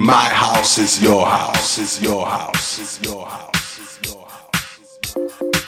My house is your house, is your house, is your house. train.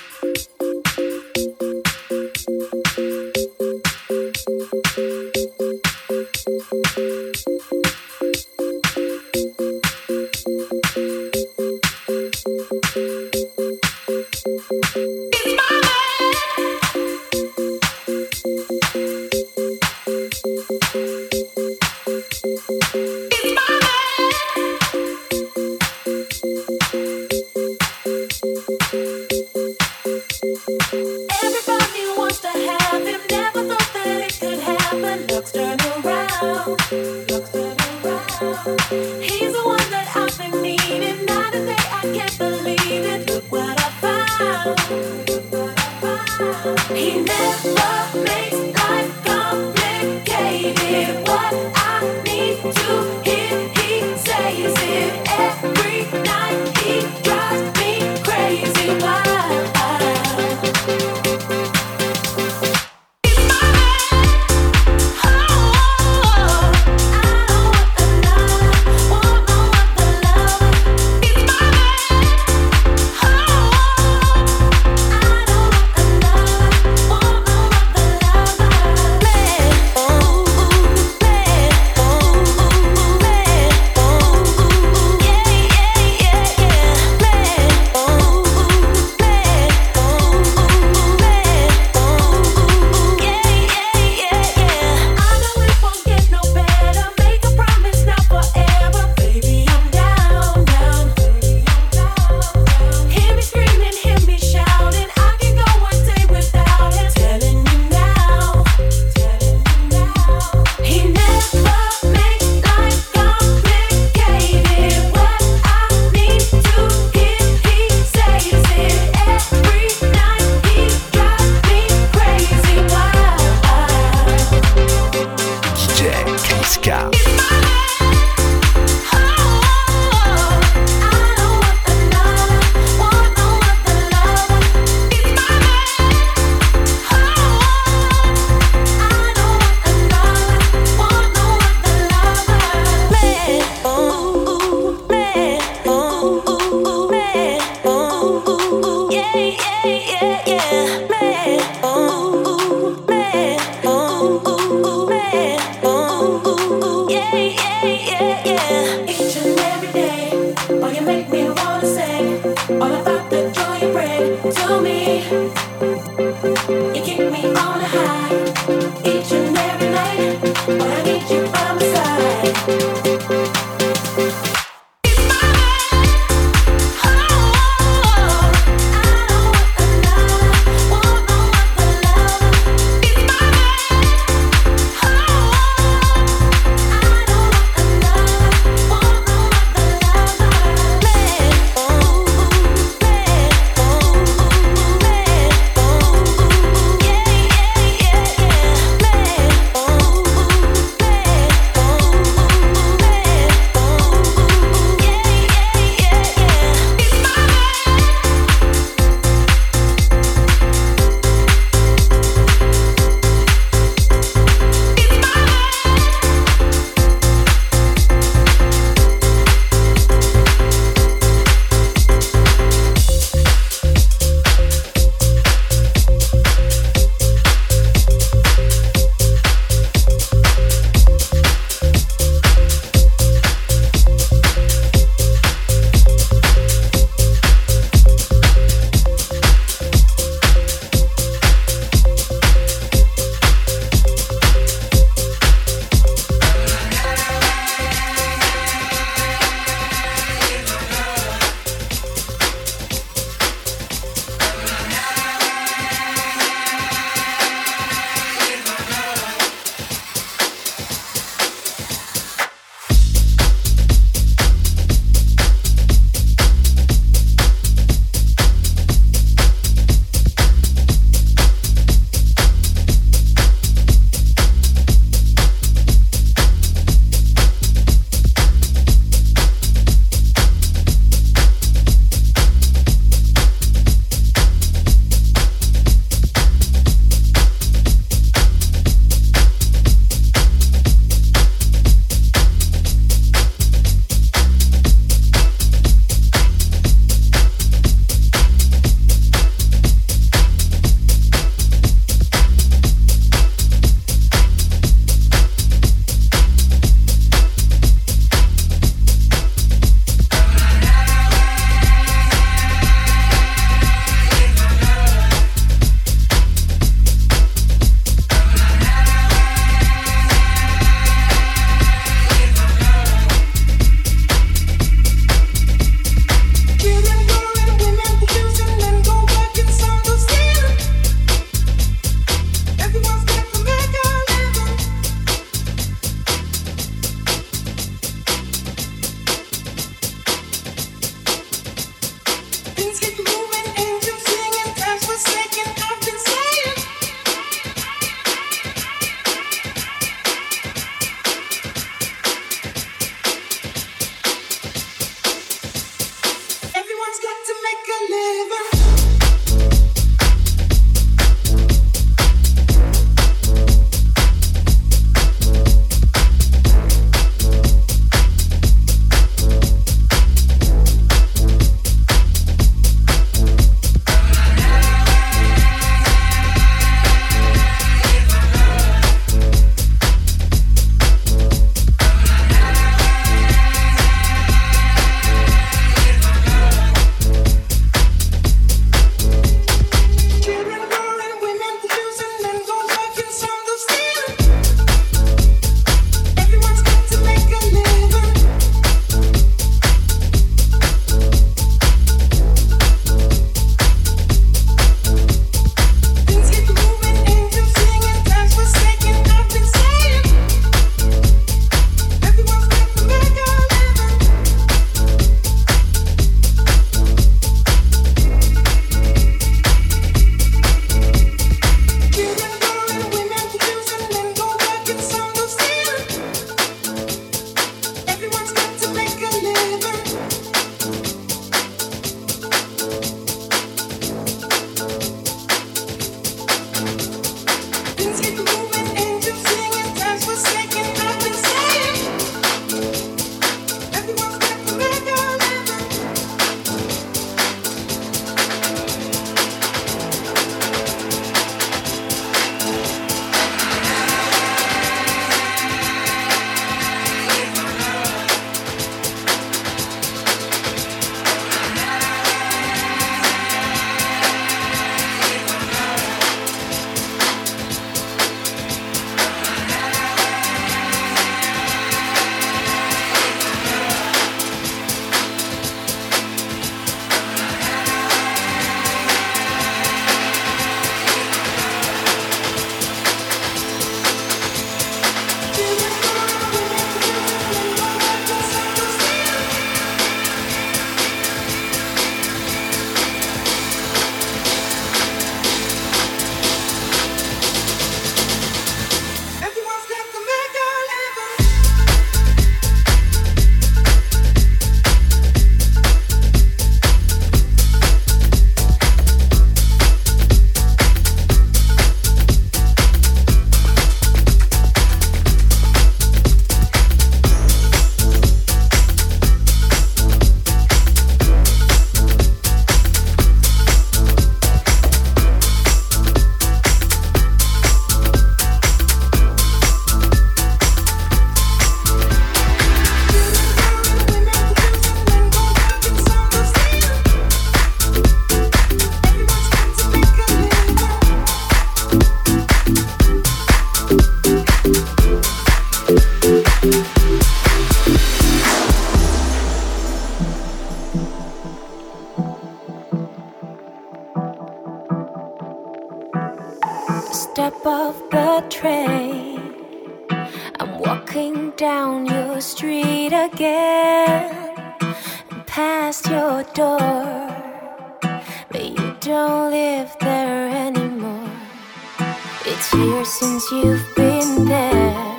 Since you've been there.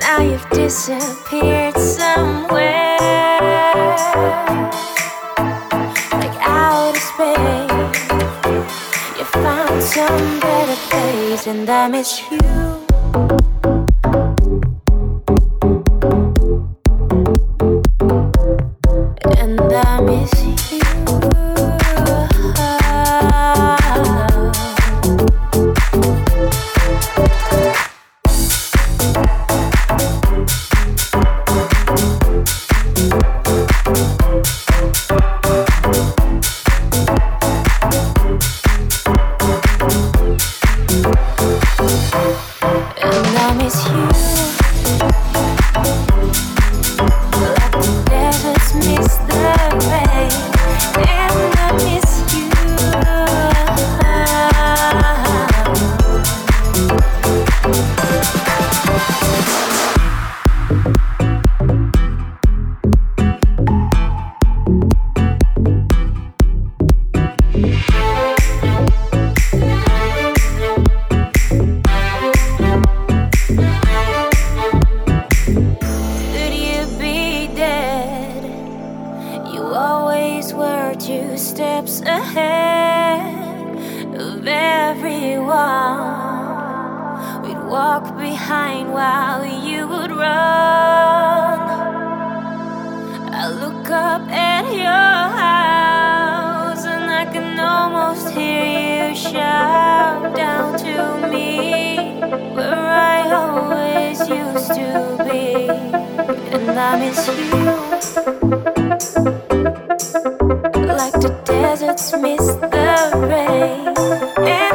Now you've disappeared somewhere. Like outer space. You found some better place, and I miss you. two steps ahead of everyone. We'd walk behind while you would run. I look up at your house and I can almost hear you shout down to me where I always used to be. And I miss you miss the rain. And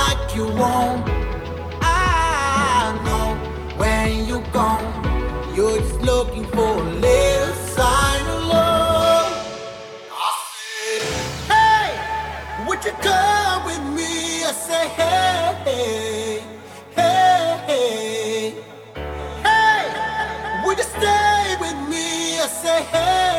like I know when you're gone, you're just looking for a little sign of love. I Hey, would you come with me? I say, hey, hey, hey, would you stay with me? I say, Hey.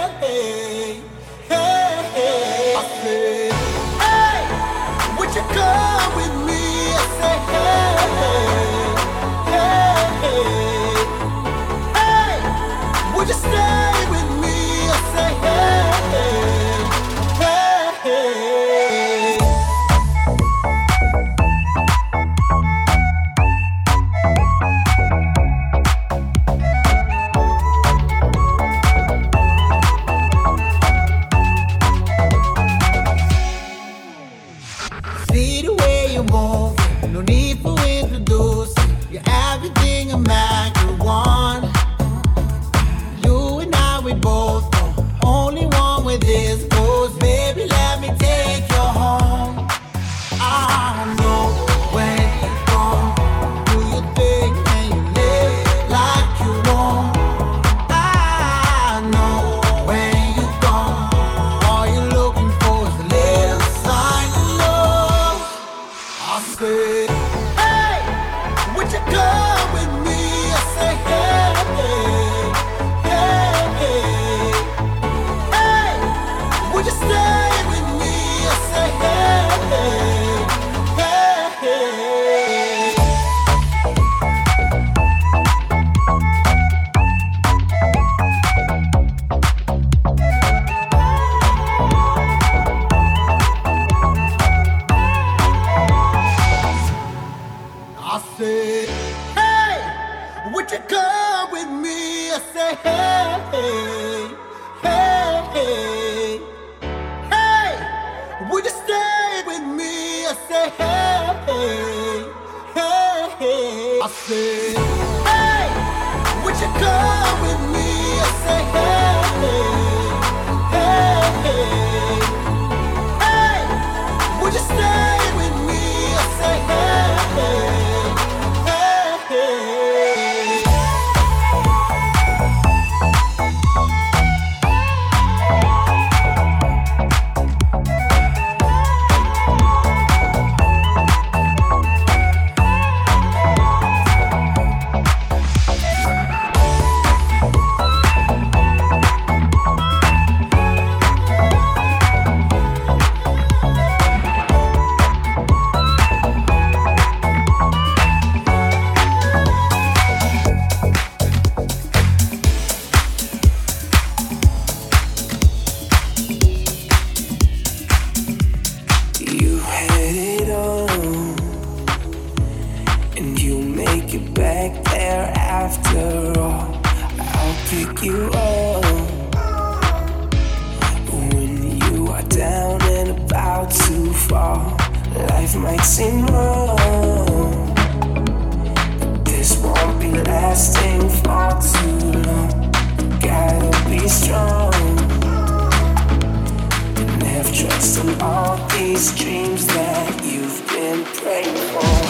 all these dreams that you've been praying for.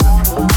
Fresh